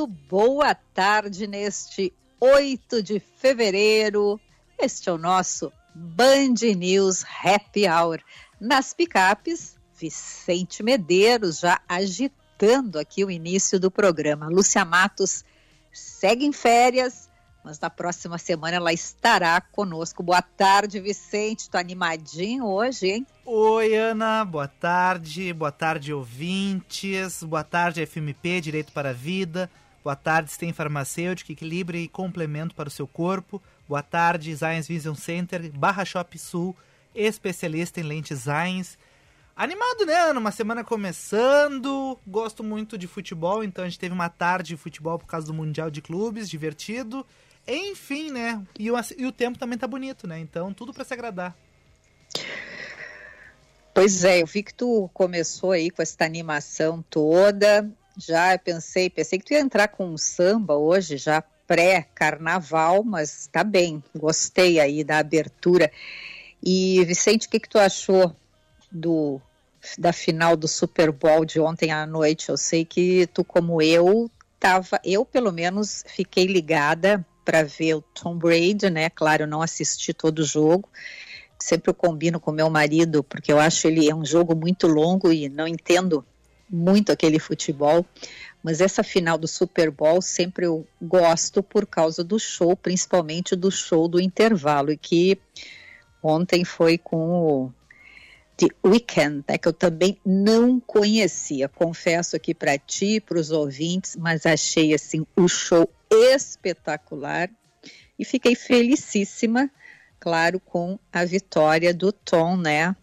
Muito boa tarde neste 8 de fevereiro. Este é o nosso Band News Happy Hour. Nas picapes, Vicente Medeiros já agitando aqui o início do programa. Lúcia Matos segue em férias, mas na próxima semana ela estará conosco. Boa tarde, Vicente. Tô animadinho hoje, hein? Oi, Ana. Boa tarde. Boa tarde, ouvintes. Boa tarde, FMP, Direito para a Vida. Boa tarde, Stem Farmacêutico, equilíbrio e complemento para o seu corpo. Boa tarde, Science Vision Center, Barra Shop Sul, especialista em lentes Science. Animado, né? Uma semana começando. Gosto muito de futebol, então a gente teve uma tarde de futebol por causa do Mundial de Clubes, divertido. Enfim, né? E o, e o tempo também tá bonito, né? Então, tudo para se agradar. Pois é, eu vi que tu começou aí com essa animação toda. Já pensei, pensei que tu ia entrar com um samba hoje, já pré-carnaval, mas tá bem, gostei aí da abertura. E Vicente, o que, que tu achou do da final do Super Bowl de ontem à noite? Eu sei que tu, como eu, tava, eu pelo menos fiquei ligada para ver o Tom Brady, né? Claro, eu não assisti todo o jogo. Sempre eu combino com meu marido, porque eu acho ele é um jogo muito longo e não entendo muito aquele futebol. Mas essa final do Super Bowl sempre eu gosto por causa do show, principalmente do show do intervalo, e que ontem foi com o The Weeknd, né, que eu também não conhecia. Confesso aqui para ti, para os ouvintes, mas achei assim o show espetacular e fiquei felicíssima, claro, com a vitória do Tom, né,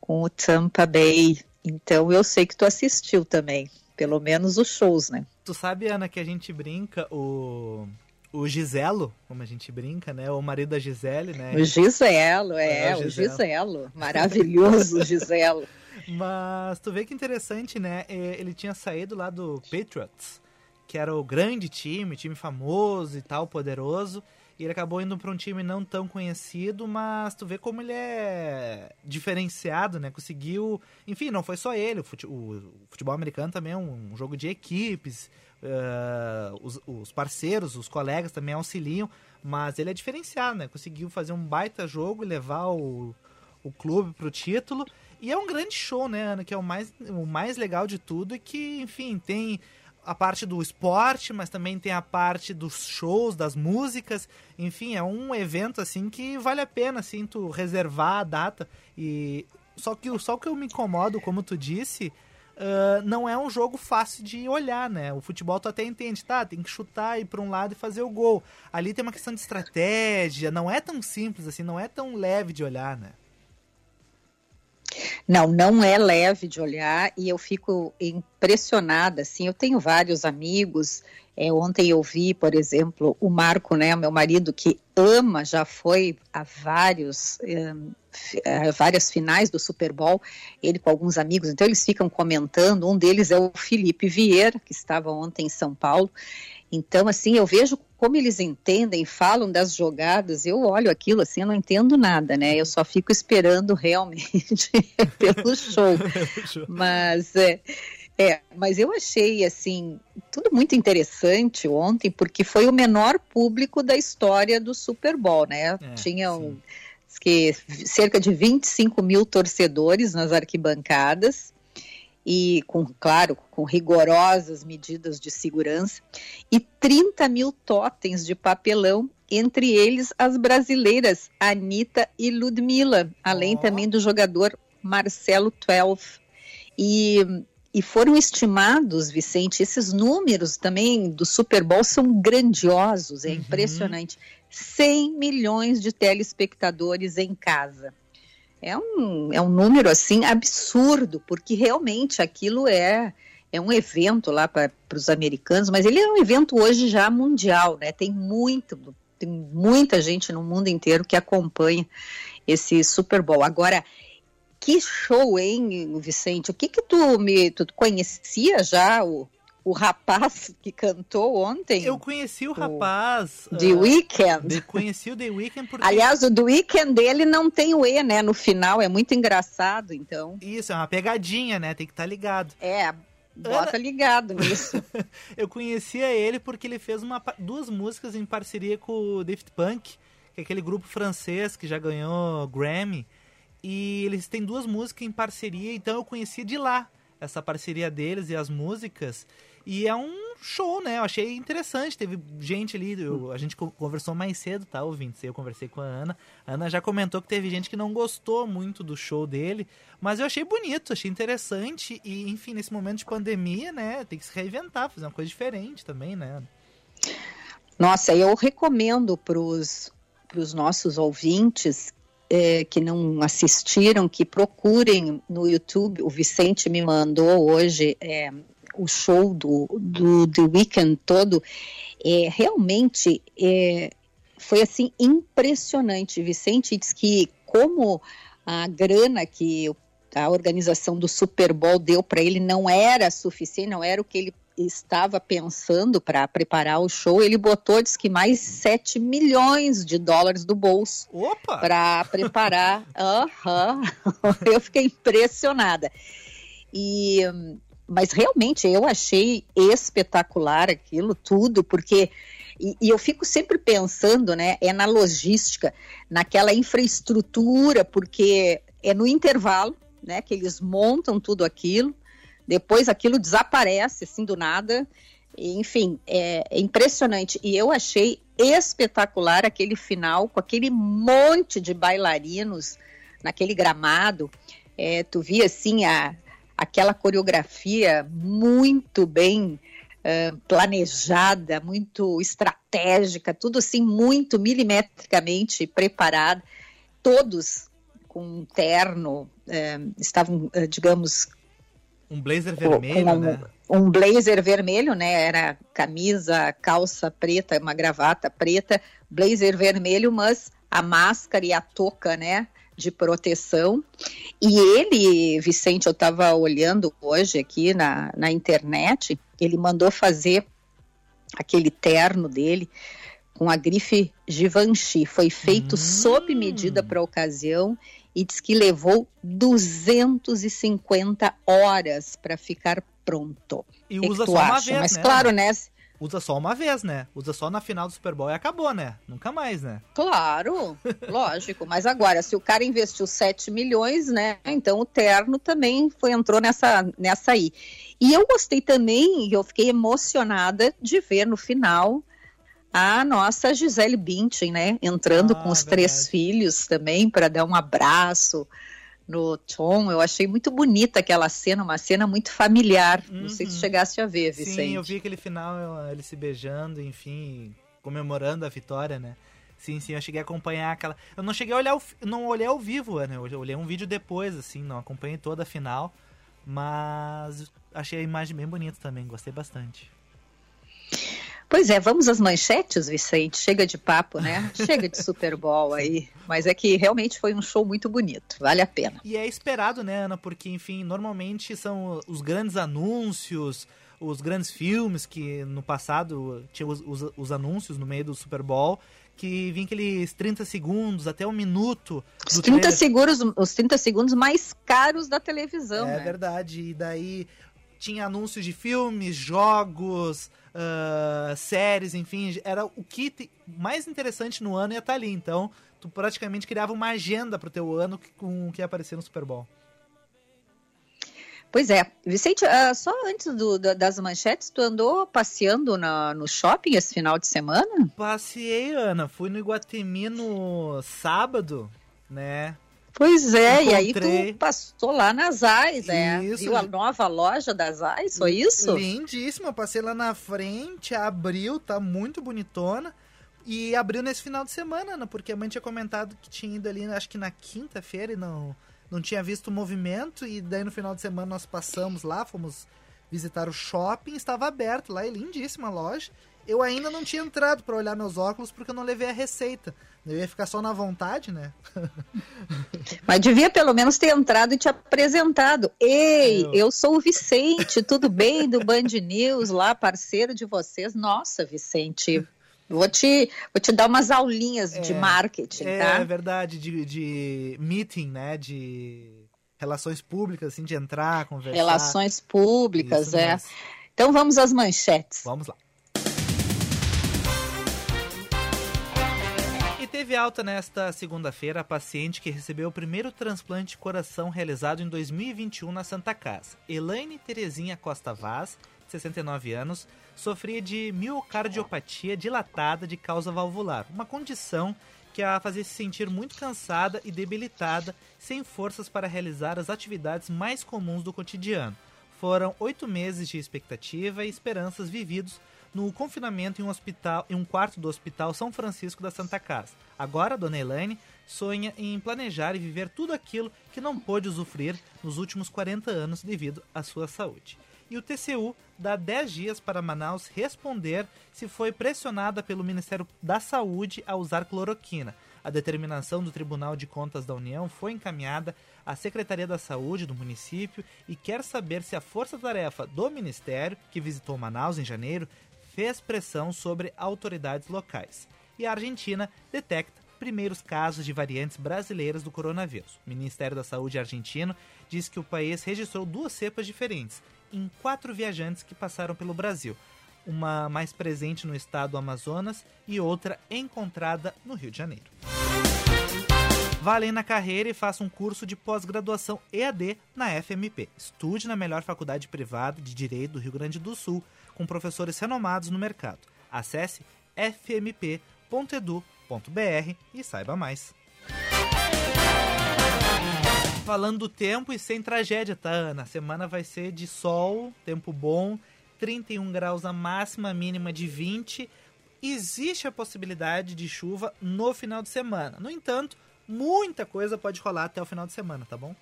com o Tampa Bay. Então eu sei que tu assistiu também, pelo menos os shows, né? Tu sabe, Ana, que a gente brinca o o Giselo, como a gente brinca, né? O marido da Gisele, né? O Giselo, é, é o, Giselo. o Giselo. Maravilhoso Giselo. Mas tu vê que interessante, né? É, ele tinha saído lá do Patriots, que era o grande time, time famoso e tal, poderoso. E ele acabou indo para um time não tão conhecido, mas tu vê como ele é diferenciado, né? Conseguiu. Enfim, não foi só ele. O futebol americano também é um jogo de equipes uh, os, os, parceiros, os colegas também auxiliam, mas ele é diferenciado, né? Conseguiu fazer um baita jogo e levar o, o clube pro título. E é um grande show, né, Ana? Que é o mais, o mais legal de tudo e que, enfim, tem a parte do esporte, mas também tem a parte dos shows, das músicas. Enfim, é um evento assim que vale a pena assim tu reservar a data e só que só que eu me incomodo, como tu disse, uh, não é um jogo fácil de olhar, né? O futebol tu até entende, tá? Tem que chutar, ir para um lado e fazer o gol. Ali tem uma questão de estratégia, não é tão simples assim, não é tão leve de olhar, né? Não, não é leve de olhar e eu fico impressionada, assim, eu tenho vários amigos, é, ontem eu vi, por exemplo, o Marco, né, meu marido, que ama, já foi a vários, é, várias finais do Super Bowl, ele com alguns amigos, então eles ficam comentando, um deles é o Felipe Vieira, que estava ontem em São Paulo, então, assim, eu vejo como eles entendem, falam das jogadas, eu olho aquilo assim, eu não entendo nada, né? Eu só fico esperando realmente pelo show. Mas é, é, mas eu achei assim tudo muito interessante ontem, porque foi o menor público da história do Super Bowl, né? É, Tinham que cerca de 25 mil torcedores nas arquibancadas e com, claro, com rigorosas medidas de segurança, e 30 mil totens de papelão, entre eles as brasileiras Anitta e Ludmilla, além oh. também do jogador Marcelo Twelve. E, e foram estimados, Vicente, esses números também do Super Bowl são grandiosos, é uhum. impressionante. 100 milhões de telespectadores em casa. É um, é um número assim absurdo, porque realmente aquilo é é um evento lá para os americanos, mas ele é um evento hoje já mundial, né? Tem muito, tem muita gente no mundo inteiro que acompanha esse Super Bowl. Agora, que show, hein, Vicente? O que que tu me tu conhecia já o, o rapaz que cantou ontem? Eu conheci o, o rapaz. The uh, Weeknd. Conheci o The Weeknd porque... Aliás, o The Weeknd dele não tem o E, né? No final, é muito engraçado, então. Isso, é uma pegadinha, né? Tem que estar tá ligado. É, Bota Ana... ligado nisso. eu conhecia ele porque ele fez uma, duas músicas em parceria com o Daft Punk, que é aquele grupo francês que já ganhou Grammy. E eles têm duas músicas em parceria, então eu conhecia de lá essa parceria deles e as músicas. E é um show, né? Eu achei interessante. Teve gente ali, eu, a gente conversou mais cedo, tá, ouvintes? Eu conversei com a Ana. A Ana já comentou que teve gente que não gostou muito do show dele, mas eu achei bonito, achei interessante. E, enfim, nesse momento de pandemia, né? Tem que se reinventar, fazer uma coisa diferente também, né? Nossa, eu recomendo para os nossos ouvintes é, que não assistiram, que procurem no YouTube. O Vicente me mandou hoje é, o show do, do The Weeknd todo, é, realmente é, foi assim impressionante. Vicente diz que como a grana que a organização do Super Bowl deu para ele não era suficiente, não era o que ele estava pensando para preparar o show, ele botou, diz que mais 7 milhões de dólares do bolso para preparar. Uhum. Eu fiquei impressionada. E mas realmente eu achei espetacular aquilo tudo, porque e, e, eu fico sempre pensando, né, é na logística, naquela infraestrutura, porque é no intervalo, né, que eles montam tudo aquilo, depois aquilo desaparece assim do nada, enfim, é, é impressionante. E eu achei espetacular aquele final com aquele monte de bailarinos naquele gramado. É, tu via assim a, aquela coreografia muito bem uh, planejada, muito estratégica, tudo assim muito milimetricamente preparado, todos com um terno, uh, estavam, uh, digamos, um blazer vermelho, um, né? Um blazer vermelho, né? Era camisa, calça preta, uma gravata preta, blazer vermelho, mas a máscara e a touca, né? De proteção. E ele, Vicente, eu estava olhando hoje aqui na, na internet, ele mandou fazer aquele terno dele com a grife Givenchy. Foi feito hum. sob medida para a ocasião e diz que levou 250 horas para ficar pronto. E usa só uma vez, Mas né? claro, né? Usa só uma vez, né? Usa só na final do Super Bowl e acabou, né? Nunca mais, né? Claro, lógico. Mas agora, se o cara investiu 7 milhões, né? Então o terno também foi, entrou nessa, nessa aí. E eu gostei também, eu fiquei emocionada de ver no final a nossa Gisele Bündchen, né? Entrando ah, com os verdade. três filhos também para dar um abraço no Tom. Eu achei muito bonita aquela cena, uma cena muito familiar. Uhum. Não sei se uhum. chegasse a ver, Vicente. Sim, eu vi aquele final, ele se beijando, enfim, comemorando a vitória, né? Sim, sim, eu cheguei a acompanhar aquela. Eu não cheguei a olhar, o... não olhei ao vivo, né? Eu olhei um vídeo depois, assim, não acompanhei toda a final, mas achei a imagem bem bonita também, gostei bastante. Pois é, vamos às manchetes, Vicente. Chega de papo, né? Chega de Super Bowl aí. Mas é que realmente foi um show muito bonito, vale a pena. E é esperado, né, Ana? Porque, enfim, normalmente são os grandes anúncios, os grandes filmes que no passado tinham os, os, os anúncios no meio do Super Bowl que vinha aqueles 30 segundos, até um minuto. Os 30 segundos, os 30 segundos mais caros da televisão. É né? verdade. E daí tinha anúncios de filmes, jogos, uh, séries, enfim, era o que mais interessante no ano ia estar ali. Então, tu praticamente criava uma agenda pro teu ano com o que ia aparecer no Super Bowl. Pois é. Vicente, uh, só antes do, das manchetes, tu andou passeando na, no shopping esse final de semana? Passei, Ana. Fui no Iguatemi no sábado, né? Pois é, Encontrei... e aí tu passou lá nas AIS, é? Isso. Viu a nova loja das AIS, foi isso? Lindíssima, passei lá na frente, abriu, tá muito bonitona. E abriu nesse final de semana, né? Porque a mãe tinha comentado que tinha ido ali, acho que na quinta-feira e não, não tinha visto o movimento. E daí no final de semana nós passamos lá, fomos visitar o shopping, estava aberto lá, é lindíssima a loja. Eu ainda não tinha entrado para olhar meus óculos porque eu não levei a receita. Eu ia ficar só na vontade, né? Mas devia pelo menos ter entrado e te apresentado. Ei, eu, eu sou o Vicente, tudo bem? Do Band News, lá, parceiro de vocês. Nossa, Vicente, Vou te, vou te dar umas aulinhas é, de marketing, é, tá? É verdade, de, de meeting, né? De relações públicas, assim, de entrar, conversar. Relações públicas, Isso é. Mesmo. Então vamos às manchetes. Vamos lá. Teve alta nesta segunda-feira a paciente que recebeu o primeiro transplante de coração realizado em 2021 na Santa Casa. Elaine Terezinha Costa Vaz, 69 anos, sofria de miocardiopatia dilatada de causa valvular, uma condição que a fazia se sentir muito cansada e debilitada, sem forças para realizar as atividades mais comuns do cotidiano. Foram oito meses de expectativa e esperanças vividos no confinamento em um hospital, em um quarto do Hospital São Francisco da Santa Casa. Agora, Dona Elaine sonha em planejar e viver tudo aquilo que não pôde usufruir nos últimos 40 anos devido à sua saúde e o TCU dá 10 dias para Manaus responder se foi pressionada pelo Ministério da Saúde a usar cloroquina. A determinação do Tribunal de Contas da União foi encaminhada à Secretaria da Saúde do município e quer saber se a força-tarefa do Ministério, que visitou Manaus em janeiro, fez pressão sobre autoridades locais. E a Argentina detecta primeiros casos de variantes brasileiras do coronavírus. O Ministério da Saúde argentino diz que o país registrou duas cepas diferentes em quatro viajantes que passaram pelo Brasil, uma mais presente no estado do Amazonas e outra encontrada no Rio de Janeiro. Vá na carreira e faça um curso de pós-graduação EAD na FMP. Estude na melhor faculdade privada de Direito do Rio Grande do Sul, com professores renomados no mercado. Acesse fmp.edu.br e saiba mais. Falando do tempo e sem tragédia, tá, Ana? A semana vai ser de sol, tempo bom, 31 graus a máxima, mínima de 20. Existe a possibilidade de chuva no final de semana. No entanto, muita coisa pode rolar até o final de semana, tá bom?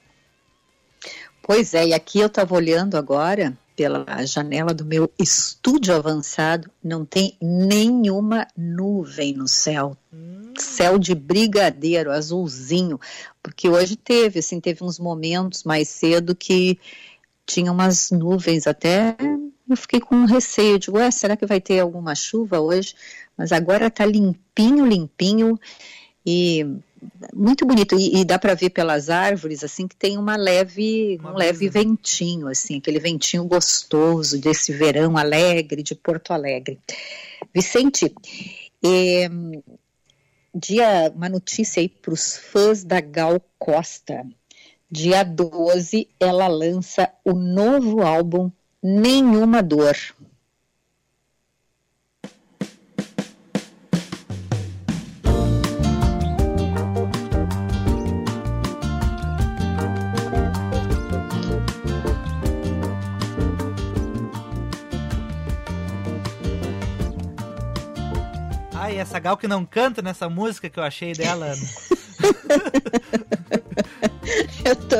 Pois é, e aqui eu estava olhando agora pela janela do meu estúdio avançado, não tem nenhuma nuvem no céu. Hum céu de brigadeiro, azulzinho, porque hoje teve, assim, teve uns momentos mais cedo que tinha umas nuvens até, eu fiquei com um receio, digo, ué, será que vai ter alguma chuva hoje? Mas agora tá limpinho, limpinho e muito bonito e, e dá para ver pelas árvores assim que tem uma leve uma um leve ventinho assim aquele ventinho gostoso desse verão alegre de Porto Alegre Vicente eh, dia, uma notícia aí para os fãs da Gal Costa. Dia 12, ela lança o novo álbum Nenhuma Dor. Ai, essa Gal que não canta nessa música que eu achei dela, Ana. eu tô,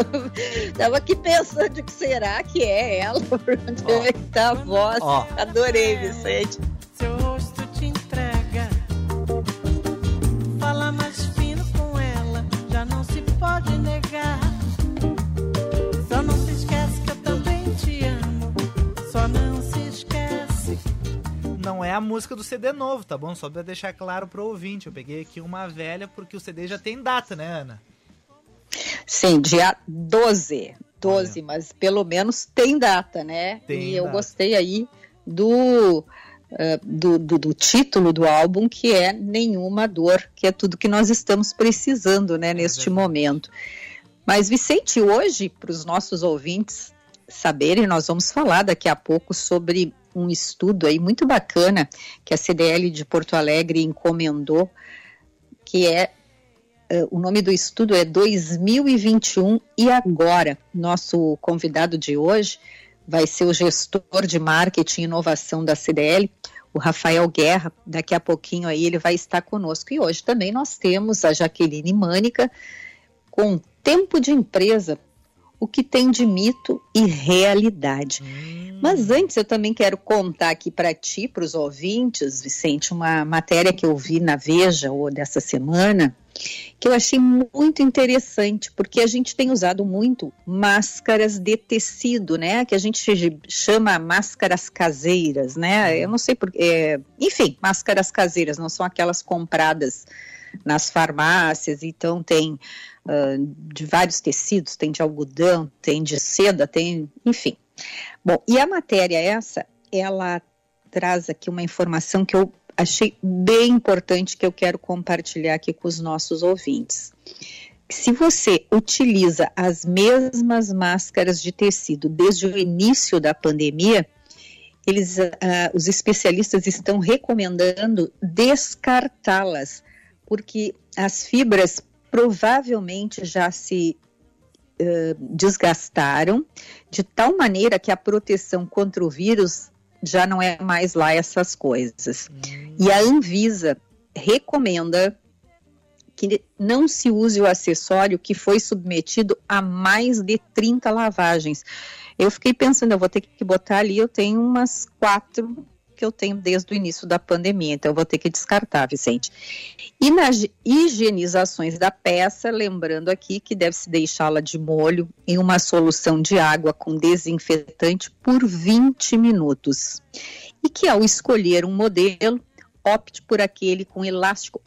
tava aqui pensando que será que é ela? Por onde oh. é que tá a voz? Oh. Adorei, Vicente. Seu rosto te entrega. Fala mais fino com ela, já não se pode não é a música do CD novo, tá bom? Só pra deixar claro pro ouvinte. Eu peguei aqui uma velha porque o CD já tem data, né, Ana? Sim, dia 12. 12, Olha. mas pelo menos tem data, né? Tem e eu gostei aí do, uh, do, do, do, título do álbum, que é Nenhuma Dor, que é tudo que nós estamos precisando, né, é neste verdade. momento. Mas, Vicente, hoje, para os nossos ouvintes saberem, nós vamos falar daqui a pouco sobre um estudo aí muito bacana que a CDL de Porto Alegre encomendou, que é uh, o nome do estudo é 2021 e agora. Nosso convidado de hoje vai ser o gestor de marketing e inovação da CDL, o Rafael Guerra, daqui a pouquinho aí ele vai estar conosco. E hoje também nós temos a Jaqueline Mânica com Tempo de Empresa, o que tem de mito e realidade. Hum. Mas antes eu também quero contar aqui para ti, para os ouvintes, Vicente, uma matéria que eu vi na Veja ou dessa semana, que eu achei muito interessante, porque a gente tem usado muito máscaras de tecido, né? Que a gente chama máscaras caseiras, né? Eu não sei por é, enfim, máscaras caseiras, não são aquelas compradas nas farmácias, então tem uh, de vários tecidos, tem de algodão, tem de seda, tem, enfim. Bom, e a matéria essa, ela traz aqui uma informação que eu achei bem importante que eu quero compartilhar aqui com os nossos ouvintes. Se você utiliza as mesmas máscaras de tecido desde o início da pandemia, eles, uh, os especialistas estão recomendando descartá-las, porque as fibras provavelmente já se uh, desgastaram de tal maneira que a proteção contra o vírus já não é mais lá essas coisas. Hum. E a Anvisa recomenda que não se use o acessório que foi submetido a mais de 30 lavagens. Eu fiquei pensando, eu vou ter que botar ali, eu tenho umas quatro que eu tenho desde o início da pandemia, então eu vou ter que descartar, Vicente. E nas higienizações da peça, lembrando aqui que deve-se deixá-la de molho em uma solução de água com desinfetante por 20 minutos. E que ao escolher um modelo, opte por aquele com elástico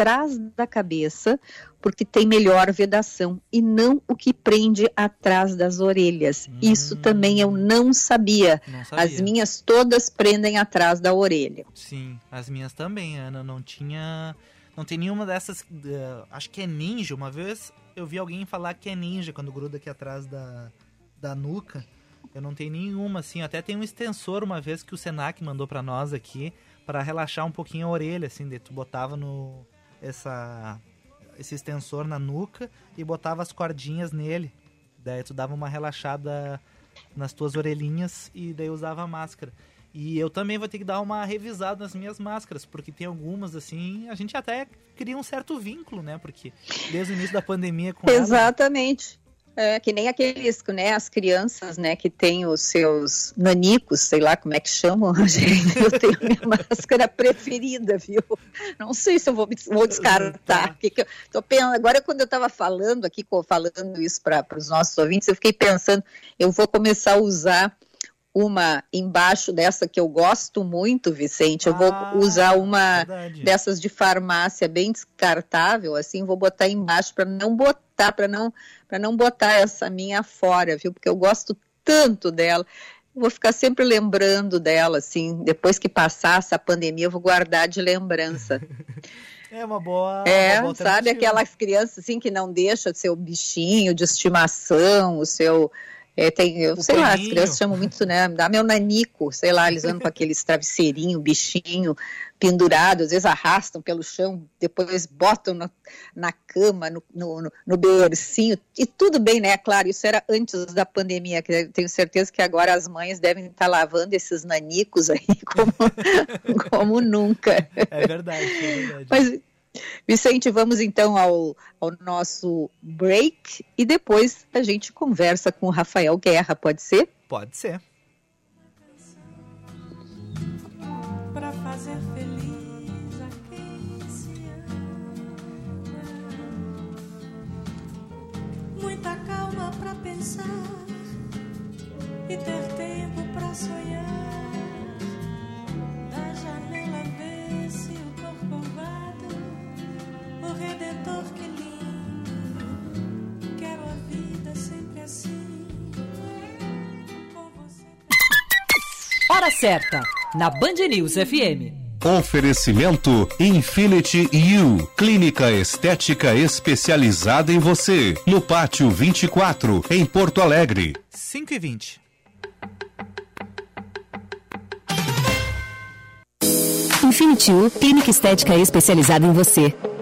atrás da cabeça, porque tem melhor vedação e não o que prende atrás das orelhas. Hum, Isso também eu não sabia. não sabia. As minhas todas prendem atrás da orelha. Sim, as minhas também, Ana. Não tinha. Não tem nenhuma dessas. Uh, acho que é ninja. Uma vez eu vi alguém falar que é ninja quando gruda aqui atrás da, da nuca. Eu não tenho nenhuma, assim. Até tem um extensor uma vez que o Senac mandou para nós aqui para relaxar um pouquinho a orelha, assim. De tu botava no. Essa esse extensor na nuca e botava as cordinhas nele. Daí tu dava uma relaxada nas tuas orelhinhas e daí usava a máscara. E eu também vou ter que dar uma revisada nas minhas máscaras, porque tem algumas assim, a gente até cria um certo vínculo, né? Porque desde o início da pandemia com Exatamente. É, que nem aqueles, né, as crianças, né, que têm os seus nanicos, sei lá como é que chamam, gente, eu tenho minha máscara preferida, viu? Não sei se eu vou, vou descartar. Que que eu tô pensando, agora, quando eu estava falando aqui, falando isso para os nossos ouvintes, eu fiquei pensando, eu vou começar a usar uma embaixo dessa que eu gosto muito, Vicente. Eu ah, vou usar uma verdade. dessas de farmácia bem descartável, assim, vou botar embaixo para não botar, para não para não botar essa minha fora, viu? Porque eu gosto tanto dela. vou ficar sempre lembrando dela, assim, depois que passar essa pandemia, eu vou guardar de lembrança. É uma boa. É, uma boa sabe aquelas crianças assim que não deixa seu bichinho de estimação, o seu é, tem, eu o sei lá, as crianças chamam muito, né? Dá meu nanico, sei lá, eles andam com aqueles travesseirinho, bichinho pendurado, às vezes arrastam pelo chão, depois botam no, na cama, no, no, no bercinho, e tudo bem, né? Claro, isso era antes da pandemia, que tenho certeza que agora as mães devem estar lavando esses nanicos aí como, como nunca. É verdade, é verdade. Mas Vicente, vamos então ao, ao nosso break e depois a gente conversa com o Rafael Guerra, pode ser? Pode ser. Para fazer feliz a quem se ama. Muita calma para pensar e ter tempo para sonhar. Redentor, que lindo. Quero a vida sempre assim. Com você. Hora certa, na Band News FM. Oferecimento Infinity U, clínica estética especializada em você, no Pátio 24, em Porto Alegre. 5 e 20. Infinity U, clínica estética especializada em você.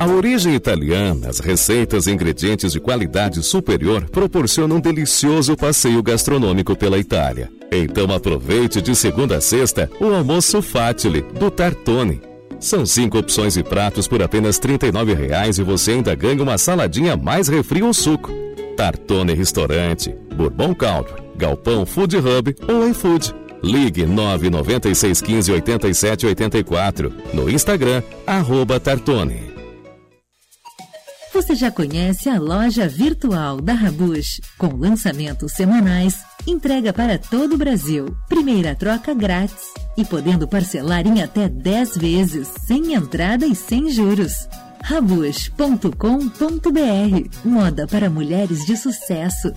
A origem italiana, as receitas e ingredientes de qualidade superior proporcionam um delicioso passeio gastronômico pela Itália. Então aproveite de segunda a sexta o almoço Fatile do Tartone. São cinco opções e pratos por apenas R$ 39,00 e você ainda ganha uma saladinha mais refri ou suco. Tartone Restaurante, Bourbon Country, Galpão Food Hub ou iFood. Ligue 99615 8784. No Instagram, arroba Tartone. Você já conhece a loja virtual da Rabush, com lançamentos semanais, entrega para todo o Brasil, primeira troca grátis e podendo parcelar em até 10 vezes, sem entrada e sem juros. Rabush.com.br Moda para mulheres de sucesso.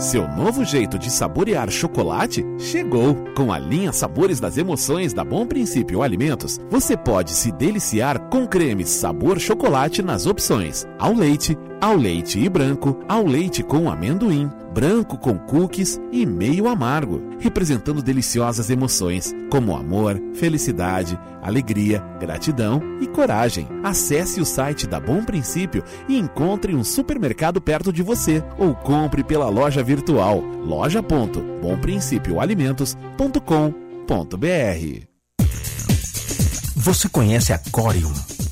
Seu novo jeito de saborear chocolate chegou! Com a linha Sabores das Emoções da Bom Princípio Alimentos, você pode se deliciar com cremes sabor chocolate nas opções ao leite, ao leite e branco, ao leite com amendoim, branco com cookies e meio amargo, representando deliciosas emoções como amor, felicidade, alegria, gratidão e coragem. Acesse o site da Bom Princípio e encontre um supermercado perto de você ou compre pela loja virtual loja.bomprincipioalimentos.com.br. Você conhece a Corium?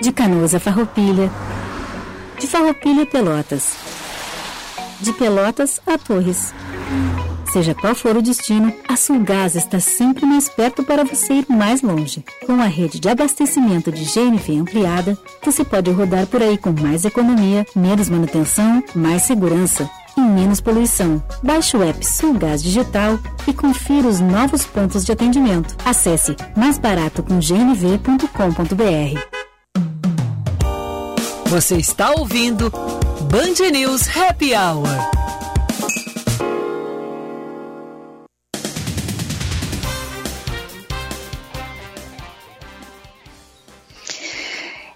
De Canoas a Farroupilha. De Farroupilha a Pelotas. De Pelotas a Torres. Seja qual for o destino, a Sulgás está sempre mais perto para você ir mais longe. Com a rede de abastecimento de GNV ampliada, você pode rodar por aí com mais economia, menos manutenção, mais segurança e menos poluição. Baixe o app Sulgás Digital e confira os novos pontos de atendimento. Acesse maisbaratocomgnv.com.br. Você está ouvindo Band News Happy Hour.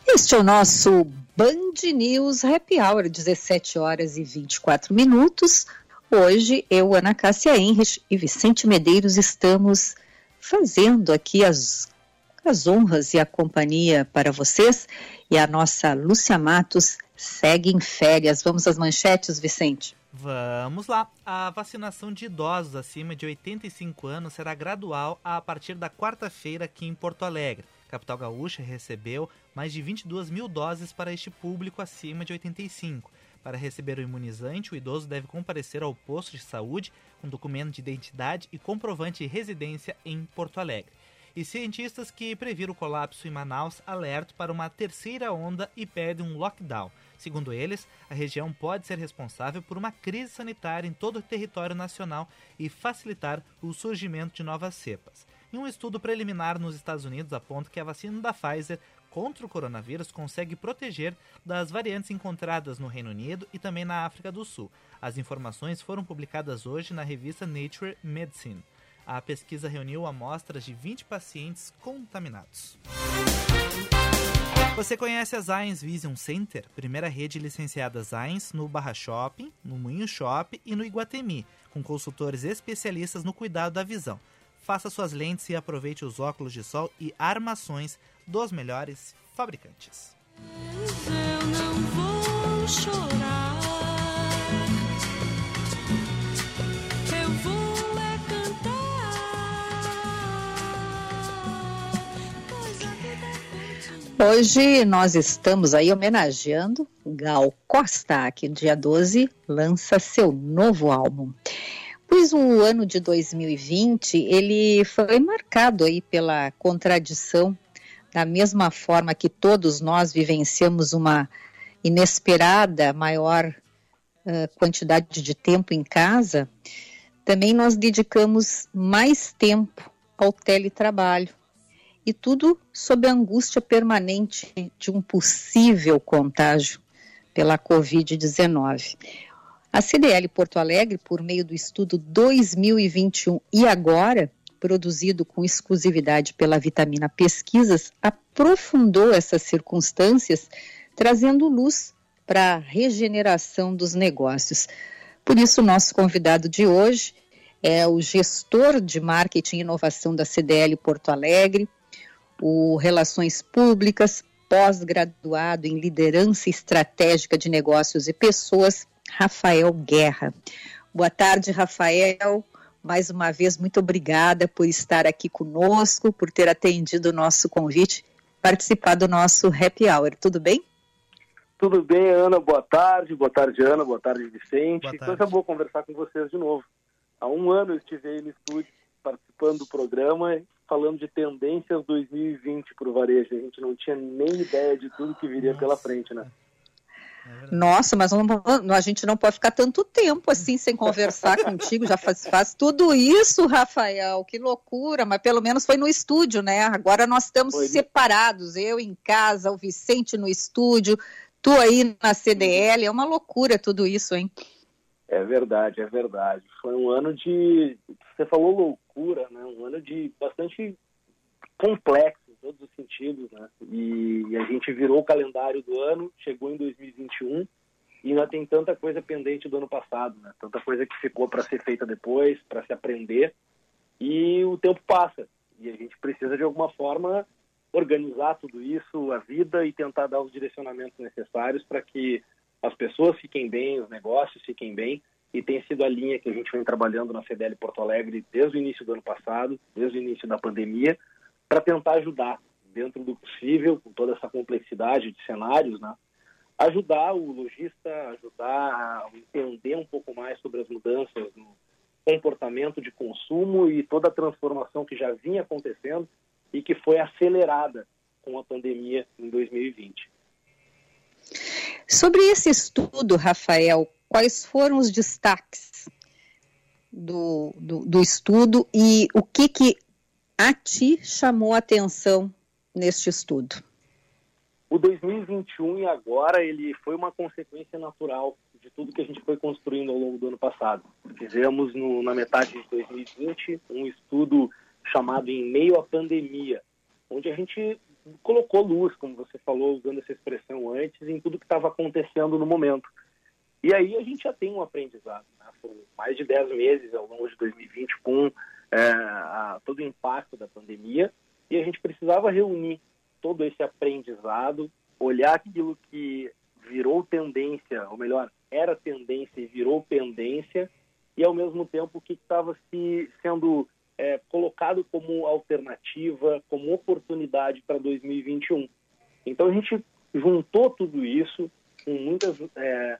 Este é o nosso Band News Happy Hour, 17 horas e 24 minutos. Hoje, eu, Ana Cássia Henrich e Vicente Medeiros estamos fazendo aqui as, as honras e a companhia para vocês. E a nossa Lúcia Matos segue em férias. Vamos às manchetes, Vicente? Vamos lá. A vacinação de idosos acima de 85 anos será gradual a partir da quarta-feira aqui em Porto Alegre. A capital gaúcha recebeu mais de 22 mil doses para este público acima de 85. Para receber o imunizante, o idoso deve comparecer ao posto de saúde com documento de identidade e comprovante de residência em Porto Alegre. E cientistas que previram o colapso em Manaus alertam para uma terceira onda e pedem um lockdown. Segundo eles, a região pode ser responsável por uma crise sanitária em todo o território nacional e facilitar o surgimento de novas cepas. E um estudo preliminar nos Estados Unidos aponta que a vacina da Pfizer contra o coronavírus consegue proteger das variantes encontradas no Reino Unido e também na África do Sul. As informações foram publicadas hoje na revista Nature Medicine. A pesquisa reuniu amostras de 20 pacientes contaminados. Você conhece a Zines Vision Center, primeira rede licenciada Zines no Barra Shopping, no Moinho Shop e no Iguatemi, com consultores especialistas no cuidado da visão. Faça suas lentes e aproveite os óculos de sol e armações dos melhores fabricantes. Eu não vou chorar. Hoje nós estamos aí homenageando Gal Costa, que dia 12 lança seu novo álbum. Pois o ano de 2020, ele foi marcado aí pela contradição, da mesma forma que todos nós vivenciamos uma inesperada maior eh, quantidade de tempo em casa, também nós dedicamos mais tempo ao teletrabalho e tudo sob a angústia permanente de um possível contágio pela Covid-19. A CDL Porto Alegre, por meio do estudo 2021 e agora, produzido com exclusividade pela Vitamina Pesquisas, aprofundou essas circunstâncias, trazendo luz para a regeneração dos negócios. Por isso, nosso convidado de hoje é o gestor de marketing e inovação da CDL Porto Alegre, o Relações Públicas, pós-graduado em liderança estratégica de negócios e pessoas, Rafael Guerra. Boa tarde, Rafael. Mais uma vez, muito obrigada por estar aqui conosco, por ter atendido o nosso convite, participar do nosso happy hour. Tudo bem? Tudo bem, Ana? Boa tarde. Boa tarde, Ana. Boa tarde, Vicente. Boa tarde. Coisa boa conversar com vocês de novo. Há um ano eu estive aí no estúdio participando do programa, falando de tendências 2020 para o varejo. A gente não tinha nem ideia de tudo que viria pela frente, né? Nossa, mas não- a gente não pode ficar tanto tempo assim sem conversar contigo. Já faz, faz tudo isso, Rafael. Que loucura, mas pelo menos foi no estúdio, né? Agora nós estamos Foi. separados. Eu em casa, o Vicente no estúdio, tu aí na CDL. É uma loucura tudo isso, hein? É verdade, é verdade. Foi um ano de. Você falou loucura, né? Um ano de bastante complexo em todos os sentidos, né? E, e a gente virou o calendário do ano, chegou em 2021 e ainda tem tanta coisa pendente do ano passado, né? Tanta coisa que ficou para ser feita depois, para se aprender. E o tempo passa e a gente precisa de alguma forma organizar tudo isso, a vida e tentar dar os direcionamentos necessários para que as pessoas fiquem bem, os negócios fiquem bem, e tem sido a linha que a gente vem trabalhando na CDL Porto Alegre desde o início do ano passado, desde o início da pandemia, para tentar ajudar, dentro do possível, com toda essa complexidade de cenários, né? ajudar o lojista, ajudar a entender um pouco mais sobre as mudanças no comportamento de consumo e toda a transformação que já vinha acontecendo e que foi acelerada com a pandemia em 2020. Sobre esse estudo, Rafael, quais foram os destaques do, do, do estudo e o que, que a ti chamou a atenção neste estudo? O 2021 e agora ele foi uma consequência natural de tudo que a gente foi construindo ao longo do ano passado. Fizemos no, na metade de 2020 um estudo chamado Em Meio à Pandemia, onde a gente colocou luz, como você falou, usando essa expressão antes, em tudo que estava acontecendo no momento. E aí a gente já tem um aprendizado. Né? Foram mais de 10 meses ao longo de 2020 com é, a, todo o impacto da pandemia e a gente precisava reunir todo esse aprendizado, olhar aquilo que virou tendência, ou melhor, era tendência e virou pendência, e ao mesmo tempo o que estava se sendo é, colocado como alternativa, como oportunidade para 2021. Então a gente juntou tudo isso com muitos é,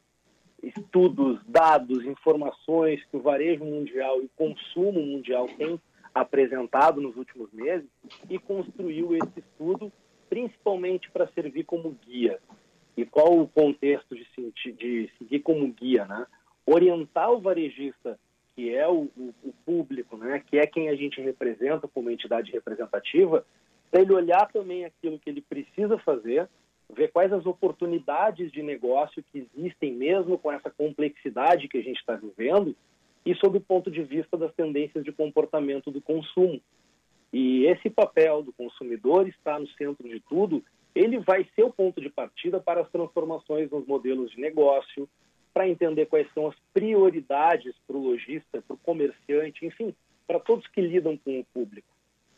estudos, dados, informações que o varejo mundial e o consumo mundial têm apresentado nos últimos meses e construiu esse estudo principalmente para servir como guia. E qual o contexto de, de seguir como guia, né? Orientar o varejista, que é o, o, o público, né? Que é quem a gente representa como entidade representativa, para ele olhar também aquilo que ele precisa fazer, ver quais as oportunidades de negócio que existem mesmo com essa complexidade que a gente está vivendo e sob o ponto de vista das tendências de comportamento do consumo. E esse papel do consumidor está no centro de tudo ele vai ser o ponto de partida para as transformações nos modelos de negócio, para entender quais são as prioridades para o lojista, para o comerciante, enfim, para todos que lidam com o público.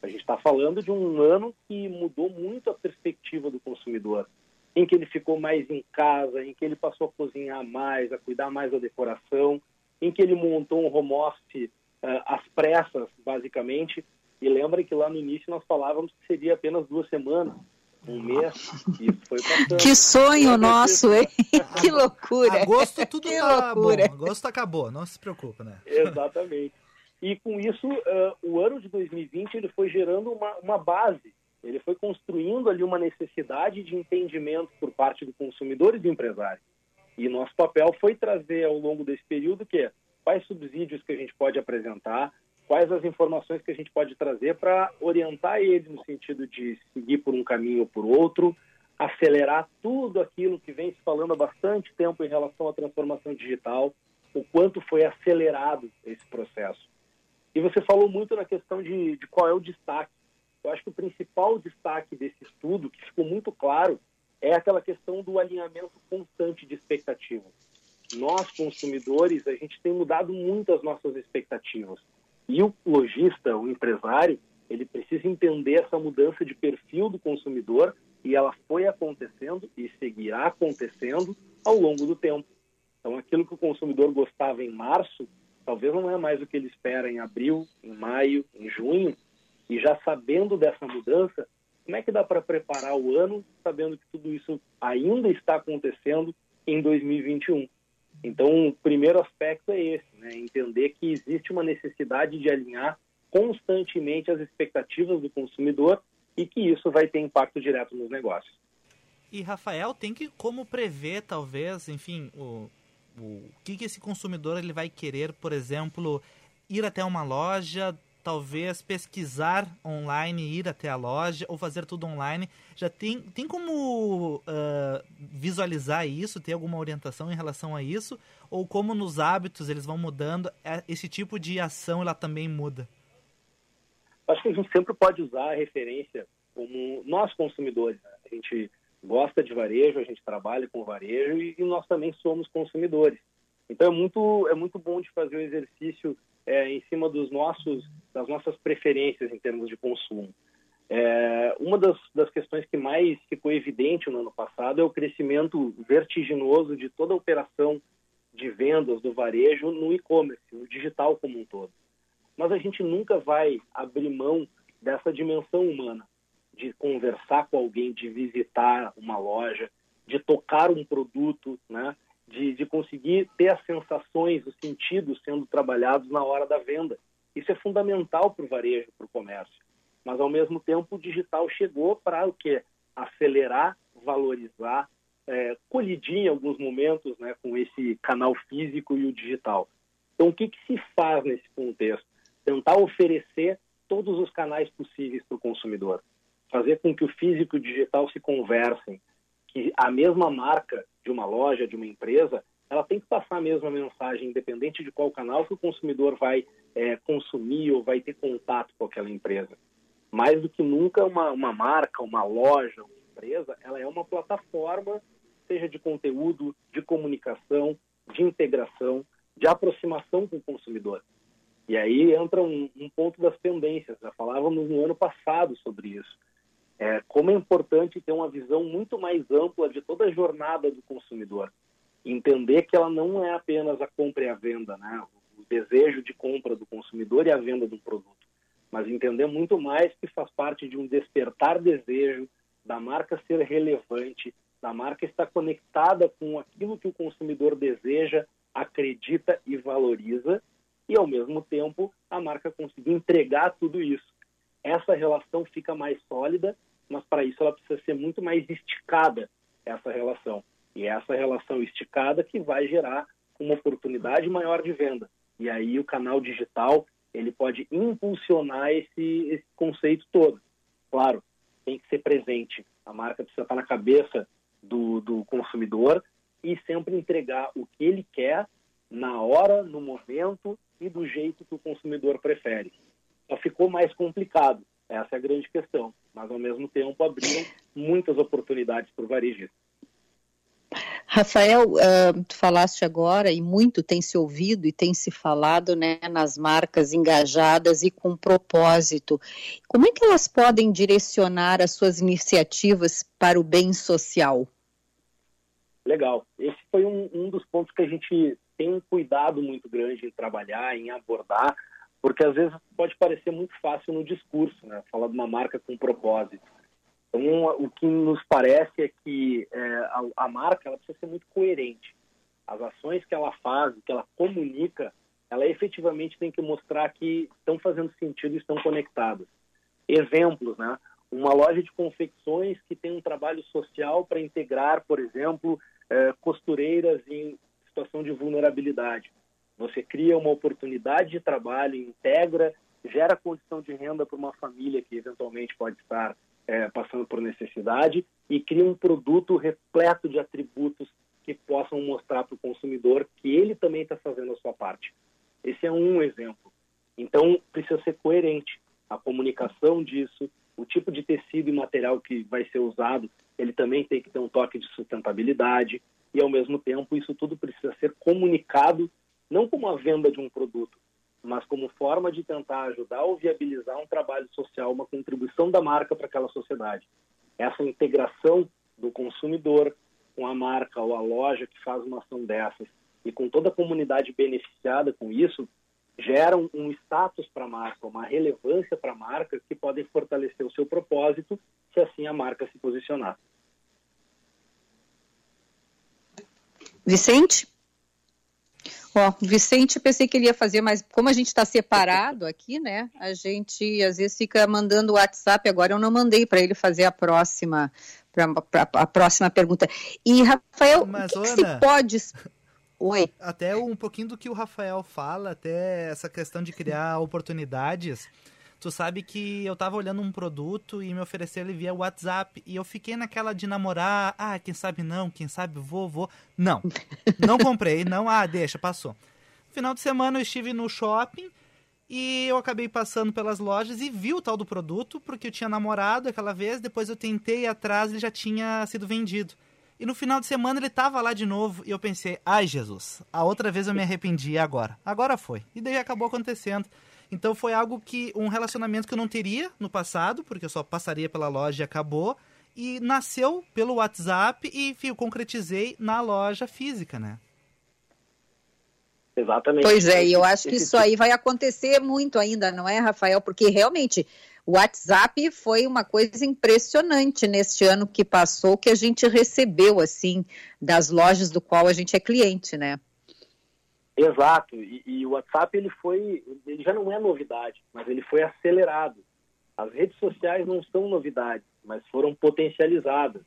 A gente está falando de um ano que mudou muito a perspectiva do consumidor, em que ele ficou mais em casa, em que ele passou a cozinhar mais, a cuidar mais da decoração, em que ele montou um home office uh, às pressas, basicamente. E lembrem que lá no início nós falávamos que seria apenas duas semanas um mês e foi passando. Que sonho nosso, hein? que loucura. Agosto tudo que tá loucura. bom. Agosto acabou, não se preocupa, né? Exatamente. E com isso, uh, o ano de 2020 ele foi gerando uma, uma base, ele foi construindo ali uma necessidade de entendimento por parte do consumidor e do empresário. E nosso papel foi trazer ao longo desse período que quais subsídios que a gente pode apresentar, quais as informações que a gente pode trazer para orientar ele no sentido de seguir por um caminho ou por outro, acelerar tudo aquilo que vem se falando há bastante tempo em relação à transformação digital, o quanto foi acelerado esse processo. E você falou muito na questão de, de qual é o destaque. Eu acho que o principal destaque desse estudo, que ficou muito claro, é aquela questão do alinhamento constante de expectativas. Nós, consumidores, a gente tem mudado muito as nossas expectativas. E o lojista, o empresário, ele precisa entender essa mudança de perfil do consumidor e ela foi acontecendo e seguirá acontecendo ao longo do tempo. Então, aquilo que o consumidor gostava em março, talvez não é mais o que ele espera em abril, em maio, em junho. E já sabendo dessa mudança, como é que dá para preparar o ano sabendo que tudo isso ainda está acontecendo em 2021? Então, o primeiro aspecto é esse, né? entender que existe uma necessidade de alinhar constantemente as expectativas do consumidor e que isso vai ter impacto direto nos negócios. E Rafael, tem que como prever, talvez, enfim, o, o que, que esse consumidor ele vai querer, por exemplo, ir até uma loja, talvez pesquisar online, ir até a loja ou fazer tudo online. Já tem, tem como uh, visualizar isso, ter alguma orientação em relação a isso? Ou como nos hábitos eles vão mudando, é, esse tipo de ação ela também muda? Acho que a gente sempre pode usar a referência como nós consumidores. Né? A gente gosta de varejo, a gente trabalha com varejo e, e nós também somos consumidores. Então é muito é muito bom de fazer o exercício é, em cima dos nossos das nossas preferências em termos de consumo. É, uma das, das questões que mais ficou evidente no ano passado é o crescimento vertiginoso de toda a operação de vendas do varejo no e-commerce, no digital como um todo. Mas a gente nunca vai abrir mão dessa dimensão humana, de conversar com alguém, de visitar uma loja, de tocar um produto, né? De, de conseguir ter as sensações, os sentidos sendo trabalhados na hora da venda. Isso é fundamental para o varejo, para o comércio. Mas, ao mesmo tempo, o digital chegou para o quê? Acelerar, valorizar, é, colidir em alguns momentos né, com esse canal físico e o digital. Então, o que, que se faz nesse contexto? Tentar oferecer todos os canais possíveis para o consumidor. Fazer com que o físico e o digital se conversem, que a mesma marca de uma loja, de uma empresa, ela tem que passar a mesma mensagem, independente de qual canal que o consumidor vai é, consumir ou vai ter contato com aquela empresa. Mais do que nunca, uma, uma marca, uma loja, uma empresa, ela é uma plataforma, seja de conteúdo, de comunicação, de integração, de aproximação com o consumidor. E aí entra um, um ponto das tendências. Já falávamos no ano passado sobre isso é, como é importante ter uma visão muito mais ampla de toda a jornada do consumidor. Entender que ela não é apenas a compra e a venda, né? o desejo de compra do consumidor e a venda do produto, mas entender muito mais que faz parte de um despertar desejo, da marca ser relevante, da marca estar conectada com aquilo que o consumidor deseja, acredita e valoriza, e ao mesmo tempo a marca conseguir entregar tudo isso essa relação fica mais sólida, mas para isso ela precisa ser muito mais esticada, essa relação. E é essa relação esticada que vai gerar uma oportunidade maior de venda. E aí o canal digital ele pode impulsionar esse, esse conceito todo. Claro, tem que ser presente. A marca precisa estar na cabeça do, do consumidor e sempre entregar o que ele quer na hora, no momento e do jeito que o consumidor prefere só ficou mais complicado. Essa é a grande questão. Mas, ao mesmo tempo, abriram muitas oportunidades para o varejista. Rafael, uh, tu falaste agora e muito tem se ouvido e tem se falado né, nas marcas engajadas e com propósito. Como é que elas podem direcionar as suas iniciativas para o bem social? Legal. Esse foi um, um dos pontos que a gente tem um cuidado muito grande em trabalhar, em abordar, porque às vezes pode parecer muito fácil no discurso, né? Falar de uma marca com propósito. Então, o que nos parece é que é, a, a, marca ela precisa ser muito coerente. As ações que ela faz, que ela comunica, ela efetivamente tem que mostrar que estão fazendo sentido e estão conectadas. Exemplos, né? Uma loja de confecções que tem um trabalho social para integrar, por exemplo, é, costureiras em situação de vulnerabilidade. Você cria uma oportunidade de trabalho, integra, gera condição de renda para uma família que eventualmente pode estar é, passando por necessidade e cria um produto repleto de atributos que possam mostrar para o consumidor que ele também está fazendo a sua parte. Esse é um exemplo. Então, precisa ser coerente a comunicação disso, o tipo de tecido e material que vai ser usado, ele também tem que ter um toque de sustentabilidade e, ao mesmo tempo, isso tudo precisa ser comunicado não como a venda de um produto, mas como forma de tentar ajudar ou viabilizar um trabalho social, uma contribuição da marca para aquela sociedade. Essa integração do consumidor com a marca ou a loja que faz uma ação dessas e com toda a comunidade beneficiada com isso, geram um status para a marca, uma relevância para a marca que podem fortalecer o seu propósito se assim a marca se posicionar. Vicente? Ó, Vicente, pensei que ele ia fazer, mas como a gente está separado aqui, né? A gente às vezes fica mandando o WhatsApp. Agora eu não mandei para ele fazer a próxima, pra, pra, a próxima pergunta. E Rafael, mas, o que, Ana, que se pode? Oi. Até um pouquinho do que o Rafael fala, até essa questão de criar oportunidades. Tu sabe que eu tava olhando um produto e me ofereceram ele via WhatsApp e eu fiquei naquela de namorar, ah, quem sabe não, quem sabe vou, vou. Não, não comprei, não, ah, deixa, passou. Final de semana eu estive no shopping e eu acabei passando pelas lojas e vi o tal do produto, porque eu tinha namorado aquela vez, depois eu tentei ir atrás ele já tinha sido vendido. E no final de semana ele tava lá de novo e eu pensei, ai Jesus, a outra vez eu me arrependi agora. Agora foi. E daí acabou acontecendo. Então foi algo que um relacionamento que eu não teria no passado, porque eu só passaria pela loja e acabou, e nasceu pelo WhatsApp e enfim, concretizei na loja física, né? Exatamente. Pois é, e eu acho que isso aí vai acontecer muito ainda, não é, Rafael? Porque realmente o WhatsApp foi uma coisa impressionante neste ano que passou, que a gente recebeu, assim, das lojas do qual a gente é cliente, né? Exato, e, e, o WhatsApp ele foi, ele já não é novidade, mas ele foi acelerado. As redes sociais não são novidades, mas foram potencializadas.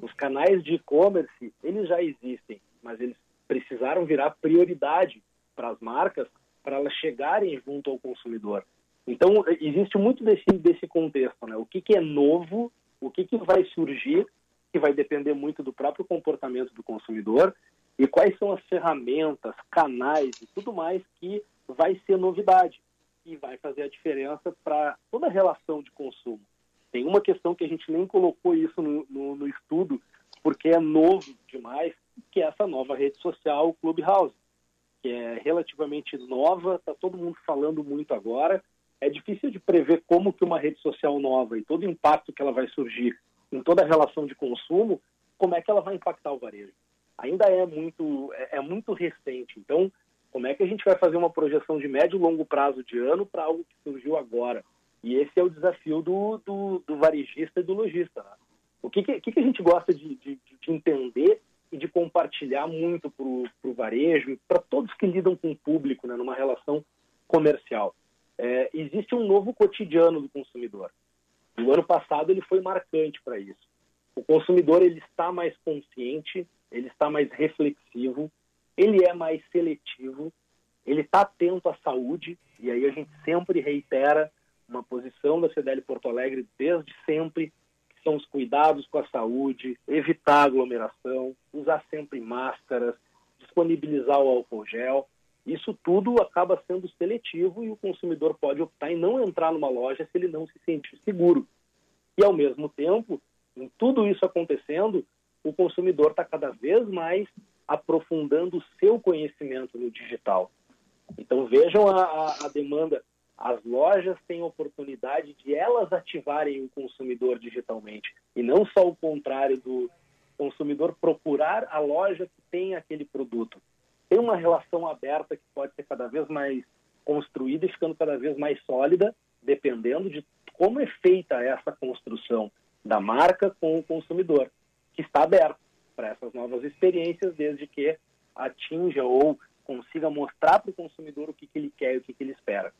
Os canais de e-commerce, eles já existem, mas eles precisaram virar prioridade para as marcas para elas chegarem junto ao consumidor. Então, existe muito desse, desse contexto, né? O que, que é novo, o que, que vai surgir, que vai depender muito do próprio comportamento do consumidor e quais são as ferramentas, canais e tudo mais que vai ser novidade e vai fazer a diferença para toda a relação de consumo. Tem uma questão que a gente nem colocou isso no, no, no estudo, porque é novo demais, que é essa nova rede social, o Clubhouse, que é relativamente nova, está todo mundo falando muito agora. É difícil de prever como que uma rede social nova e todo o impacto que ela vai surgir em toda a relação de consumo, como é que ela vai impactar o varejo ainda é muito, é, é muito recente. Então, como é que a gente vai fazer uma projeção de médio e longo prazo de ano para algo que surgiu agora? E esse é o desafio do, do, do varejista e do lojista. Né? O que, que, que, a gente gosta de, de, de entender e de compartilhar muito para o varejo e para todos que lidam com o público né, numa relação comercial? É, existe um novo cotidiano do consumidor. O ano passado ele foi marcante para isso. O consumidor ele está mais consciente ele está mais reflexivo, ele é mais seletivo, ele está atento à saúde, e aí a gente sempre reitera uma posição da CDL Porto Alegre desde sempre, que são os cuidados com a saúde, evitar aglomeração, usar sempre máscaras, disponibilizar o álcool gel. Isso tudo acaba sendo seletivo e o consumidor pode optar em não entrar numa loja se ele não se sentir seguro. E, ao mesmo tempo, Em tudo isso acontecendo, o consumidor está cada vez mais aprofundando o seu conhecimento no digital. Então vejam a, a, a demanda. As lojas têm oportunidade de elas ativarem o consumidor digitalmente e não só o contrário do consumidor procurar a loja que tem aquele produto. Tem uma relação aberta que pode ser cada vez mais construída e ficando cada vez mais sólida, dependendo de como é feita essa construção da marca com o consumidor, que está aberto para essas novas experiências, desde que atinja ou consiga mostrar para o consumidor o que, que ele quer e o que, que ele espera.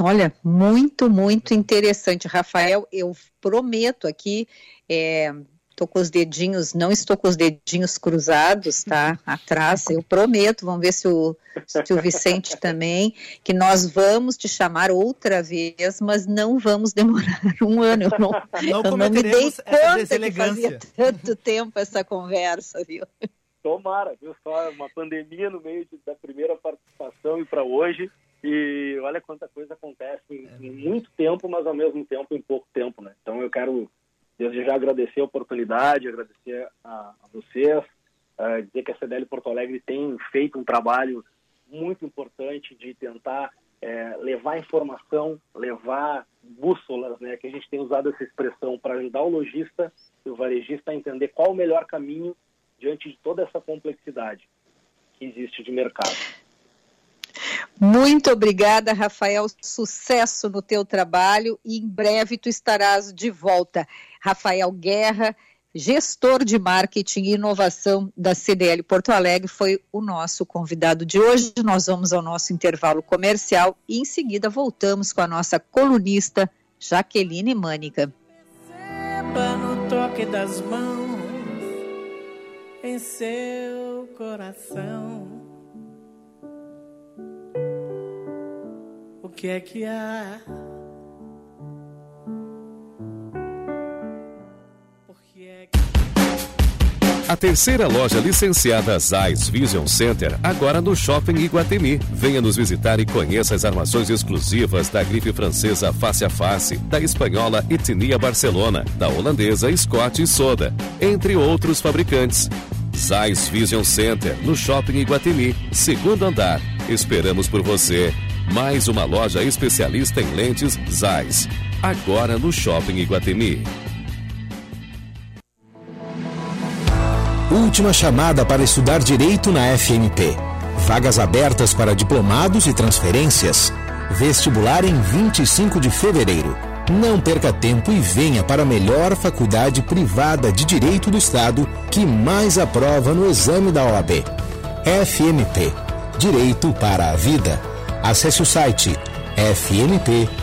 Olha, muito, muito interessante, Rafael. Eu prometo aqui, é, tô com os dedinhos, não estou com os dedinhos cruzados, tá? Atrás, eu prometo, vamos ver se o, se o Vicente também, que nós vamos te chamar outra vez, mas não vamos demorar um ano. Eu não, Não eu não me dei conta que fazia tanto tempo essa conversa, viu? Tomara, viu só, uma pandemia no meio de- da primeira participação e para hoje. E olha quanta coisa acontece em, em muito tempo, mas ao mesmo tempo em pouco tempo, né? Então eu quero desde já agradecer a oportunidade, agradecer a, a vocês, eh, dizer que a CDL Porto Alegre tem feito um trabalho muito importante de tentar eh, levar informação, levar bússolas, né? Que a gente tem usado essa expressão para ajudar o lojista e o varejista a entender qual o melhor caminho diante de toda essa complexidade que existe de mercado. Muito obrigada, Rafael. Sucesso no teu trabalho e em breve tu estarás de volta. Rafael Guerra, gestor de marketing e inovação da CDL Porto Alegre, foi o nosso convidado de hoje. Nós vamos ao nosso intervalo comercial e em seguida voltamos com a nossa colunista Jaqueline Mânica. No toque das mãos em seu coração. O que é que há? A terceira loja licenciada Zeiss Vision Center, agora no Shopping Iguatemi. Venha nos visitar e conheça as armações exclusivas da grife francesa Face a Face, da espanhola Etnia Barcelona, da holandesa Scott e Soda, entre outros fabricantes. Zeiss Vision Center, no Shopping Iguatemi, segundo andar. Esperamos por você. Mais uma loja especialista em lentes Zeiss, agora no Shopping Iguatemi. Última chamada para estudar direito na FMP. Vagas abertas para diplomados e transferências. Vestibular em 25 de fevereiro. Não perca tempo e venha para a melhor faculdade privada de direito do estado que mais aprova no exame da OAB. FMP Direito para a Vida. Acesse o site fmp.edu.br.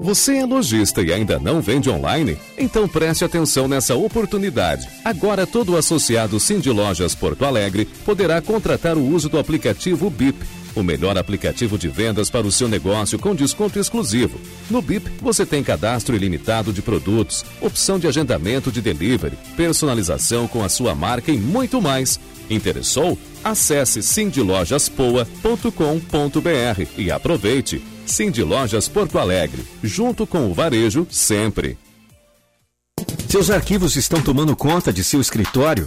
Você é lojista e ainda não vende online? Então preste atenção nessa oportunidade. Agora todo associado Cindy Lojas Porto Alegre poderá contratar o uso do aplicativo BIP, o melhor aplicativo de vendas para o seu negócio com desconto exclusivo. No BIP você tem cadastro ilimitado de produtos, opção de agendamento de delivery, personalização com a sua marca e muito mais. Interessou? Acesse cindylojaspoa.com.br e aproveite. Cindy Lojas Porto Alegre, junto com o varejo sempre. Seus arquivos estão tomando conta de seu escritório?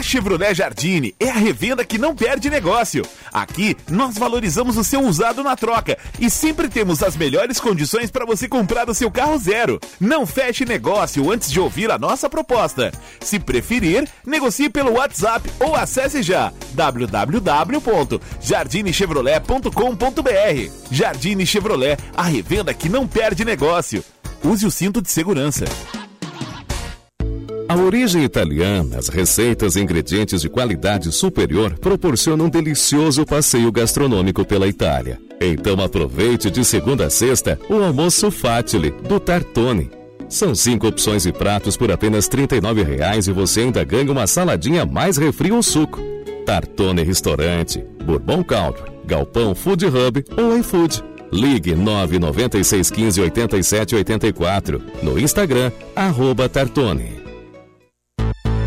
A Chevrolet Jardine é a revenda que não perde negócio. Aqui nós valorizamos o seu usado na troca e sempre temos as melhores condições para você comprar o seu carro zero. Não feche negócio antes de ouvir a nossa proposta. Se preferir, negocie pelo WhatsApp ou acesse já www.jardinechevrolet.com.br. Jardine Chevrolet, a revenda que não perde negócio. Use o cinto de segurança. A origem italiana, as receitas e ingredientes de qualidade superior proporcionam um delicioso passeio gastronômico pela Itália. Então aproveite de segunda a sexta o almoço Fatile do Tartone. São cinco opções e pratos por apenas R$ 39,00 e você ainda ganha uma saladinha mais refri ou suco. Tartone Restaurante, Bourbon Country, Galpão Food Hub ou iFood. Ligue 99615 8784. No Instagram, arroba Tartone.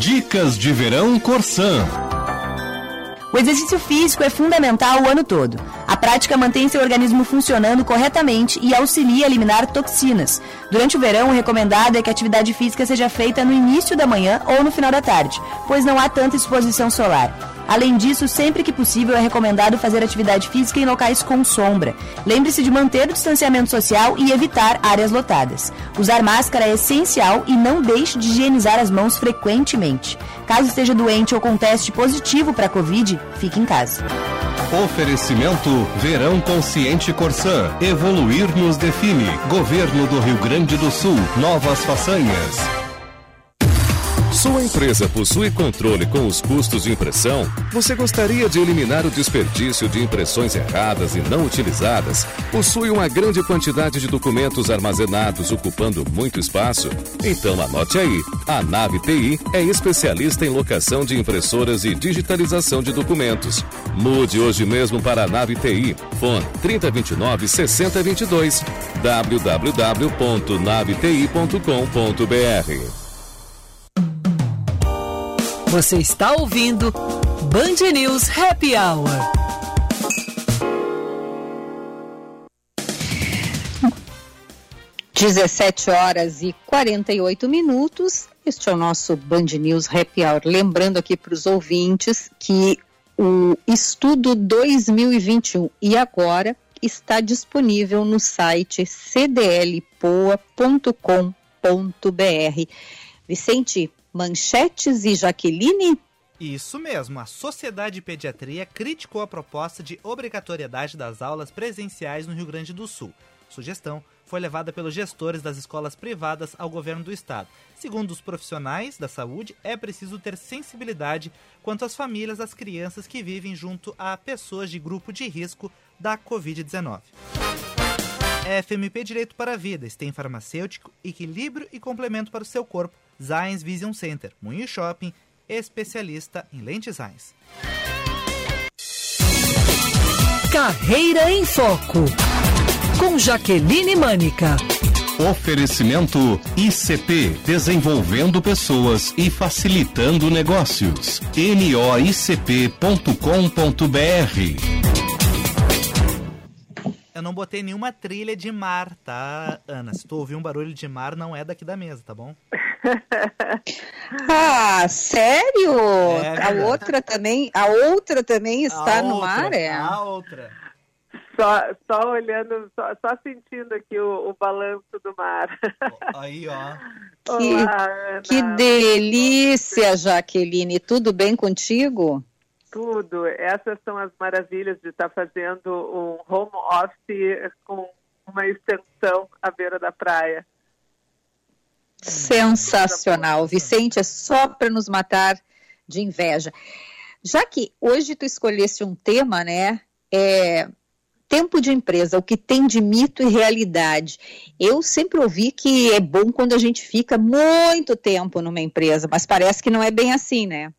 Dicas de verão Corsan. O exercício físico é fundamental o ano todo. A prática mantém seu organismo funcionando corretamente e auxilia a eliminar toxinas. Durante o verão, o recomendado é que a atividade física seja feita no início da manhã ou no final da tarde, pois não há tanta exposição solar. Além disso, sempre que possível é recomendado fazer atividade física em locais com sombra. Lembre-se de manter o distanciamento social e evitar áreas lotadas. Usar máscara é essencial e não deixe de higienizar as mãos frequentemente. Caso esteja doente ou com teste positivo para Covid, fique em casa. Oferecimento Verão Consciente Corsã. Evoluir nos define. Governo do Rio Grande do Sul. Novas façanhas. Sua empresa possui controle com os custos de impressão? Você gostaria de eliminar o desperdício de impressões erradas e não utilizadas? Possui uma grande quantidade de documentos armazenados ocupando muito espaço? Então anote aí: a Nave TI é especialista em locação de impressoras e digitalização de documentos. Mude hoje mesmo para a Nave TI. Fone 3029 6022 www.naveti.com.br Você está ouvindo Band News Happy Hour. Dezessete horas e 48 minutos. Este é o nosso Band News Happy Hour. Lembrando aqui para os ouvintes que o estudo 2021 e agora está disponível no site cdlpoa.com.br. Vicente, Manchetes e Jaqueline? Isso mesmo, a Sociedade de Pediatria criticou a proposta de obrigatoriedade das aulas presenciais no Rio Grande do Sul. Sugestão foi levada pelos gestores das escolas privadas ao governo do estado. Segundo os profissionais da saúde, é preciso ter sensibilidade quanto às famílias das crianças que vivem junto a pessoas de grupo de risco da Covid-19. FMP Direito para a Vida, STEM Farmacêutico, Equilíbrio e Complemento para o seu corpo, Zines Vision Center, Moinho Shopping, especialista em lentes Zines. Carreira em Foco, com Jaqueline Mânica. Oferecimento ICP Desenvolvendo Pessoas e Facilitando Negócios. noicp.com.br eu não botei nenhuma trilha de mar, tá, Ana? Se tu ouvir um barulho de mar, não é daqui da mesa, tá bom? ah, sério? É, a outra também, a outra também está a no outra, mar, é? A outra. Só, só olhando, só, só sentindo aqui o, o balanço do mar. Aí, ó. Que, Olá, Ana. que delícia, Jaqueline. Tudo bem contigo? Tudo. Essas são as maravilhas de estar fazendo um home office com uma extensão à beira da praia. Sensacional. Vicente, é só para nos matar de inveja. Já que hoje tu escolhesse um tema, né? É, tempo de empresa, o que tem de mito e realidade. Eu sempre ouvi que é bom quando a gente fica muito tempo numa empresa, mas parece que não é bem assim, né?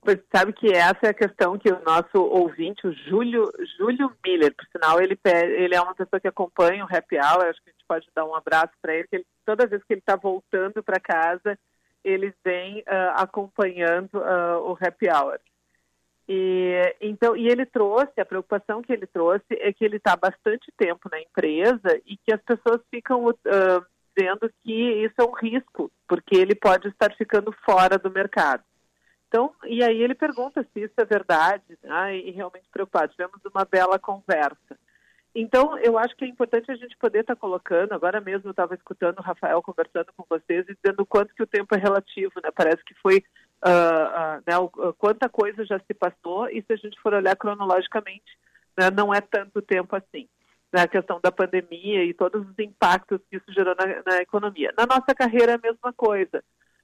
Pois sabe que essa é a questão que o nosso ouvinte, o Júlio, Júlio Miller, por sinal, ele, ele é uma pessoa que acompanha o Happy Hour, acho que pode dar um abraço para ele, que ele, toda vez que ele está voltando para casa, ele vem uh, acompanhando uh, o Happy Hour. E, então, e ele trouxe, a preocupação que ele trouxe é que ele está bastante tempo na empresa e que as pessoas ficam uh, dizendo que isso é um risco, porque ele pode estar ficando fora do mercado. Então, e aí ele pergunta se isso é verdade, né, e realmente preocupado. Tivemos uma bela conversa. Então, eu acho que é importante a gente poder estar colocando, agora mesmo eu estava escutando o Rafael conversando com vocês e dizendo quanto que o tempo é relativo, né? Parece que foi, uh, uh, né, o, quanta coisa já se passou e se a gente for olhar cronologicamente, né, não é tanto tempo assim. Né, a questão da pandemia e todos os impactos que isso gerou na, na economia. Na nossa carreira é a mesma coisa.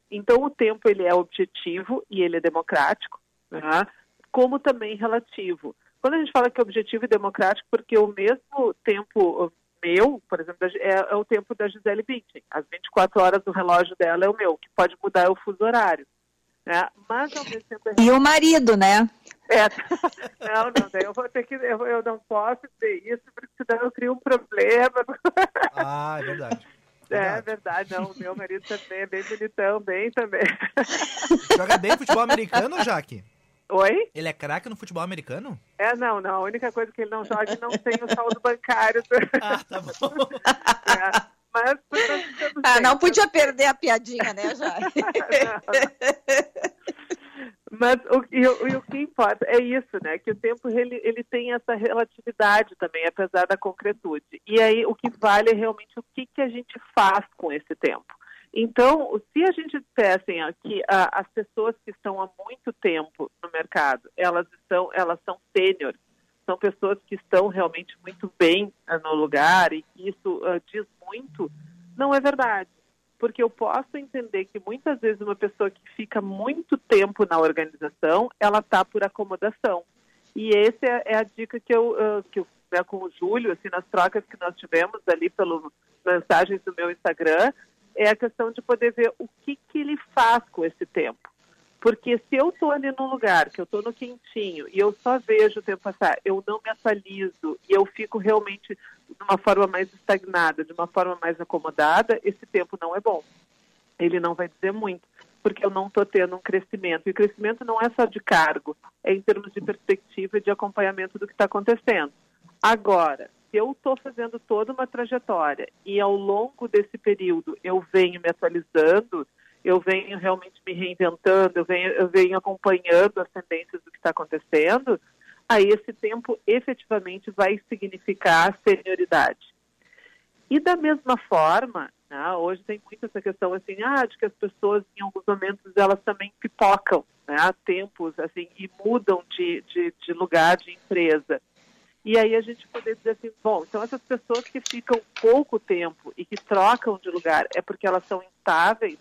Então, o tempo ele é objetivo e ele é democrático, né, como também relativo. Quando a gente fala que é objetivo e democrático, porque o mesmo tempo meu, por exemplo, é, é o tempo da Gisele Bündchen. As 24 horas do relógio dela é o meu, que pode mudar é o fuso horário. Né? Mas ao mesmo tempo... E o marido, né? É, não, não, daí eu vou ter que, eu, eu não posso ter isso, porque senão eu crio um problema. Ah, é verdade. É verdade, não. O meu marido também é bem bonitão, bem também. Joga bem futebol americano, Jaque? Oi? Ele é craque no futebol americano? É, não, não. A única coisa que ele não joga é que não tem o saldo bancário. Ah, tá bom. É, mas, ah, não podia perder a piadinha, né, Jaque? Mas o, e, o, e o que importa é isso, né? Que o tempo ele, ele tem essa relatividade também, apesar da concretude. E aí o que vale é realmente o que, que a gente faz com esse tempo. Então, se a gente dissessem que as pessoas que estão há muito tempo no mercado, elas estão, elas são sêniores, são pessoas que estão realmente muito bem uh, no lugar e que isso uh, diz muito, não é verdade porque eu posso entender que muitas vezes uma pessoa que fica muito tempo na organização, ela está por acomodação. E essa é, é, a dica que eu, uh, que eu né, com o Júlio, assim, nas trocas que nós tivemos ali pelas mensagens do meu Instagram, é a questão de poder ver o que, que ele faz com esse tempo. Porque se eu estou ali num lugar, que eu estou no quentinho, e eu só vejo o tempo passar, eu não me atualizo, e eu fico realmente de uma forma mais estagnada, de uma forma mais acomodada, esse tempo não é bom. Ele não vai dizer muito, porque eu não estou tendo um crescimento. E o crescimento não é só de cargo, é em termos de perspectiva e de acompanhamento do que está acontecendo. Agora, eu estou fazendo toda uma trajetória e ao longo desse período eu venho me atualizando, eu venho realmente me reinventando, eu venho, eu venho acompanhando as tendências do que está acontecendo, aí esse tempo efetivamente vai significar senioridade. E da mesma forma, né, hoje tem muito essa questão assim, ah, de que as pessoas em alguns momentos elas também pipocam, né, tempos assim e mudam de, de, de lugar, de empresa. E aí a gente poder dizer assim, bom, então essas pessoas que ficam pouco tempo e que trocam de lugar é porque elas são instáveis?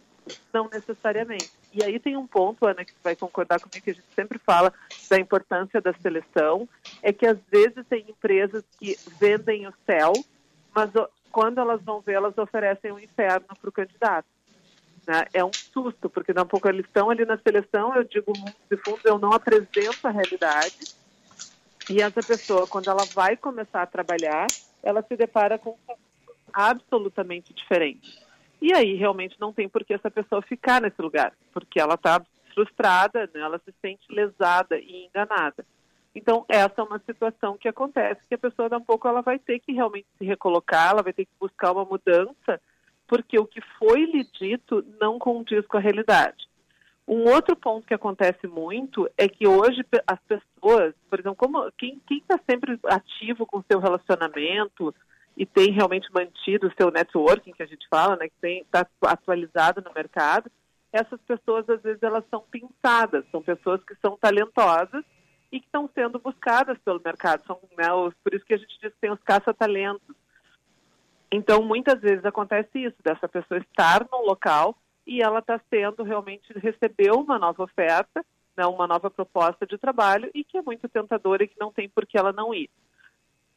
Não necessariamente. E aí tem um ponto, Ana, que vai concordar comigo, que a gente sempre fala da importância da seleção, é que às vezes tem empresas que vendem o céu, mas quando elas vão ver, elas oferecem o um inferno para o candidato. Né? É um susto, porque daqui a pouco eles estão ali na seleção, eu digo de fundo, eu não apresento a realidade, e essa pessoa, quando ela vai começar a trabalhar, ela se depara com absolutamente diferente. E aí realmente não tem por que essa pessoa ficar nesse lugar, porque ela está frustrada, né? ela se sente lesada e enganada. Então, essa é uma situação que acontece, que a pessoa, daqui a pouco, ela vai ter que realmente se recolocar, ela vai ter que buscar uma mudança, porque o que foi lhe dito não condiz com a realidade. Um outro ponto que acontece muito é que hoje as pessoas, por exemplo, como quem está sempre ativo com seu relacionamento, e tem realmente mantido o seu networking, que a gente fala, né, que está atualizado no mercado, essas pessoas, às vezes, elas são pensadas, são pessoas que são talentosas e que estão sendo buscadas pelo mercado. São, né, os, por isso que a gente diz que tem os caça-talentos. Então, muitas vezes acontece isso, dessa pessoa estar num local e ela está sendo realmente, recebeu uma nova oferta, né, uma nova proposta de trabalho e que é muito tentadora e que não tem por que ela não ir.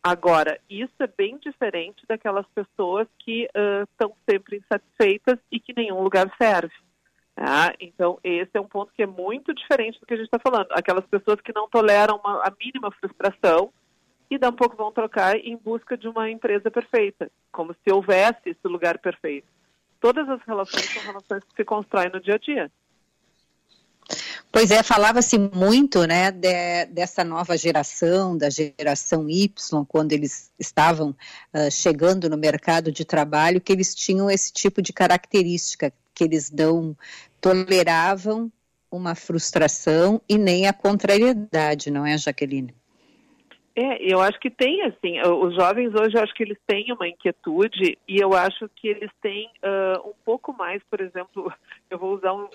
Agora, isso é bem diferente daquelas pessoas que estão uh, sempre insatisfeitas e que nenhum lugar serve. Tá? Então, esse é um ponto que é muito diferente do que a gente está falando. Aquelas pessoas que não toleram uma, a mínima frustração e dá um pouco vão trocar em busca de uma empresa perfeita, como se houvesse esse lugar perfeito. Todas as relações são relações que se constroem no dia a dia. Pois é, falava-se muito, né, de, dessa nova geração, da geração Y, quando eles estavam uh, chegando no mercado de trabalho, que eles tinham esse tipo de característica, que eles não toleravam uma frustração e nem a contrariedade, não é, Jaqueline? É, eu acho que tem, assim, os jovens hoje, eu acho que eles têm uma inquietude e eu acho que eles têm uh, um pouco mais, por exemplo, eu vou usar um,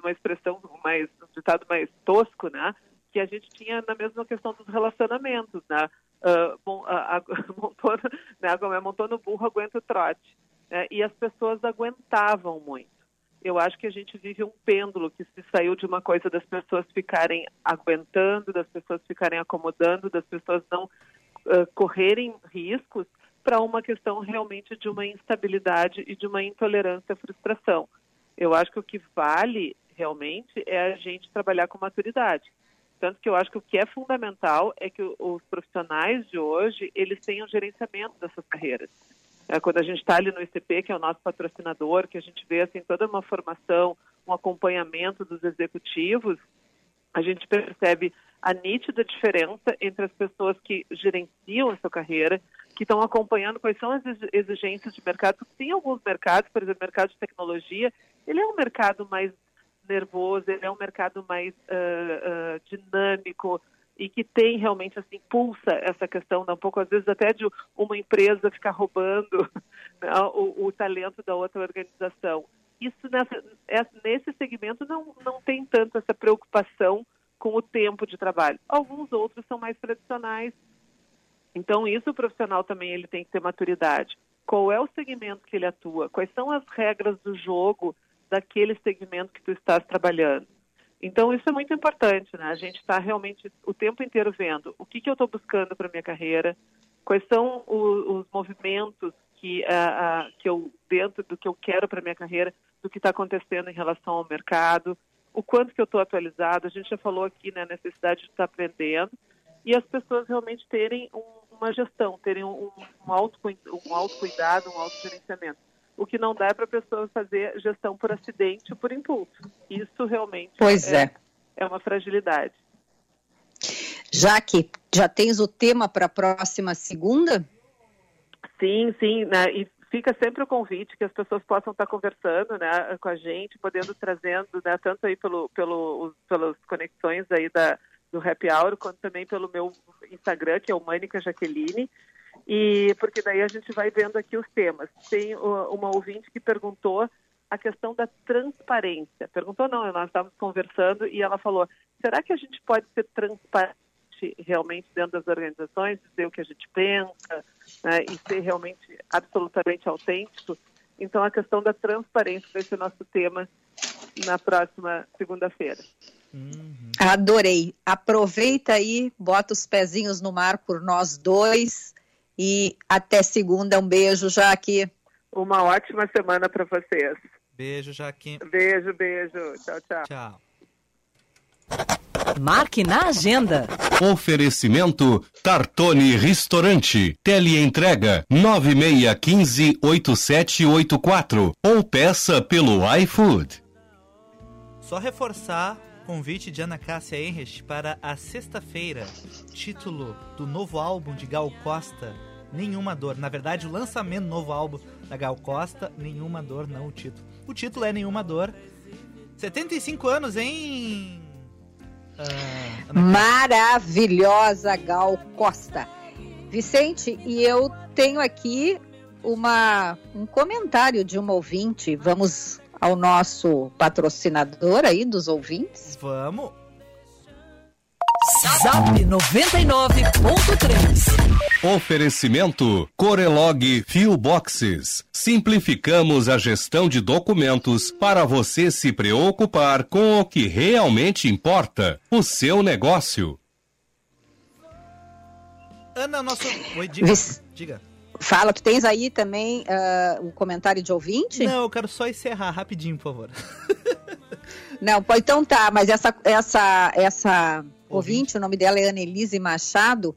uma expressão mais, um ditado mais tosco, né? Que a gente tinha na mesma questão dos relacionamentos, né? Uh, bom, montou, né, montou no burro, aguenta o trote. Né? E as pessoas aguentavam muito. Eu acho que a gente vive um pêndulo que se saiu de uma coisa das pessoas ficarem aguentando, das pessoas ficarem acomodando, das pessoas não uh, correrem riscos, para uma questão realmente de uma instabilidade e de uma intolerância à frustração. Eu acho que o que vale realmente é a gente trabalhar com maturidade. Tanto que eu acho que o que é fundamental é que os profissionais de hoje, eles tenham gerenciamento dessas carreiras. É, quando a gente está ali no ICP, que é o nosso patrocinador, que a gente vê assim, toda uma formação, um acompanhamento dos executivos, a gente percebe a nítida diferença entre as pessoas que gerenciam a sua carreira, que estão acompanhando quais são as exigências de mercado. Tem alguns mercados, por exemplo, o mercado de tecnologia, ele é um mercado mais nervoso, ele é um mercado mais uh, uh, dinâmico e que tem realmente assim pulsa essa questão, um pouco às vezes até de uma empresa ficar roubando né, o, o, talento da outra organização. Isso nessa, é, nesse segmento não, não tem tanto essa preocupação com o tempo de trabalho. Alguns outros são mais tradicionais. Então isso o profissional também ele tem que ter maturidade. Qual é o segmento que ele atua? Quais são as regras do jogo daquele segmento que tu estás trabalhando. Então, isso é muito importante, né? A gente está realmente o tempo inteiro vendo o que, que eu estou buscando para minha carreira, quais são os, os movimentos que, uh, uh, que eu, dentro do que eu quero para minha carreira, do que está acontecendo em relação ao mercado, o quanto que eu estou atualizado. A gente já falou aqui, né, a necessidade de estar tá aprendendo e as pessoas realmente terem um, uma gestão, terem um, um, auto, um autocuidado, um autogerenciamento o que não dá é para a pessoa fazer gestão por acidente ou por impulso. Isso realmente pois é, é. é uma fragilidade. Jaque, já tens o tema para a próxima segunda? Sim, sim, né? e fica sempre o convite que as pessoas possam estar conversando né, com a gente, podendo trazendo, né, tanto aí pelo, pelo, pelas conexões aí da, do Happy Hour, quanto também pelo meu Instagram, que é o Mânica Jaqueline, e porque daí a gente vai vendo aqui os temas. Tem uma ouvinte que perguntou a questão da transparência. Perguntou não, nós estávamos conversando e ela falou: será que a gente pode ser transparente realmente dentro das organizações, dizer o que a gente pensa né, e ser realmente absolutamente autêntico? Então a questão da transparência vai ser nosso tema na próxima segunda-feira. Uhum. Adorei. Aproveita aí, bota os pezinhos no mar por nós dois e até segunda. Um beijo, Jaque. Uma ótima semana para vocês. Beijo, Jaque. Beijo, beijo. Tchau, tchau. Tchau. Marque na agenda. Oferecimento Tartone Restaurante. Teleentrega 96158784 ou peça pelo iFood. Só reforçar convite de Ana Cássia Henrich para a sexta-feira. Título do novo álbum de Gal Costa, Nenhuma Dor. Na verdade, o lançamento do novo álbum da Gal Costa, Nenhuma Dor, não o título. O título é Nenhuma Dor. 75 anos, hein? Ah, Maravilhosa Gal Costa. Vicente, e eu tenho aqui uma, um comentário de uma ouvinte. Vamos ao nosso patrocinador aí dos ouvintes? Vamos. Zap 99.3 Oferecimento Corelog Fio Boxes. Simplificamos a gestão de documentos para você se preocupar com o que realmente importa, o seu negócio. Ana, nosso. Oi, diga. diga. Fala, tu tens aí também uh, um comentário de ouvinte? Não, eu quero só encerrar rapidinho, por favor. Não, então tá, mas essa, essa, essa ouvinte. ouvinte, o nome dela é Annelise Machado,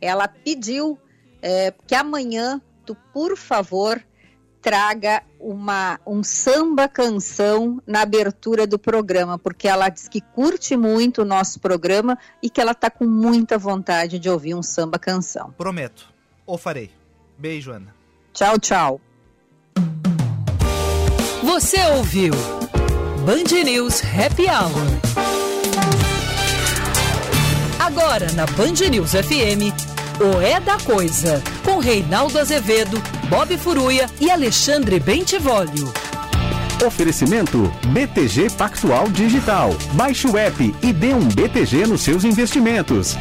ela pediu é, que amanhã tu, por favor, traga uma, um samba canção na abertura do programa, porque ela diz que curte muito o nosso programa e que ela está com muita vontade de ouvir um samba canção. Prometo. Ou farei. Beijo, Ana. Tchau, tchau. Você ouviu Band News Happy Hour. Agora na Band News FM, o É da Coisa, com Reinaldo Azevedo, Bob Furuia e Alexandre Bentivolio. Oferecimento BTG Pactual Digital. Baixe o app e dê um BTG nos seus investimentos.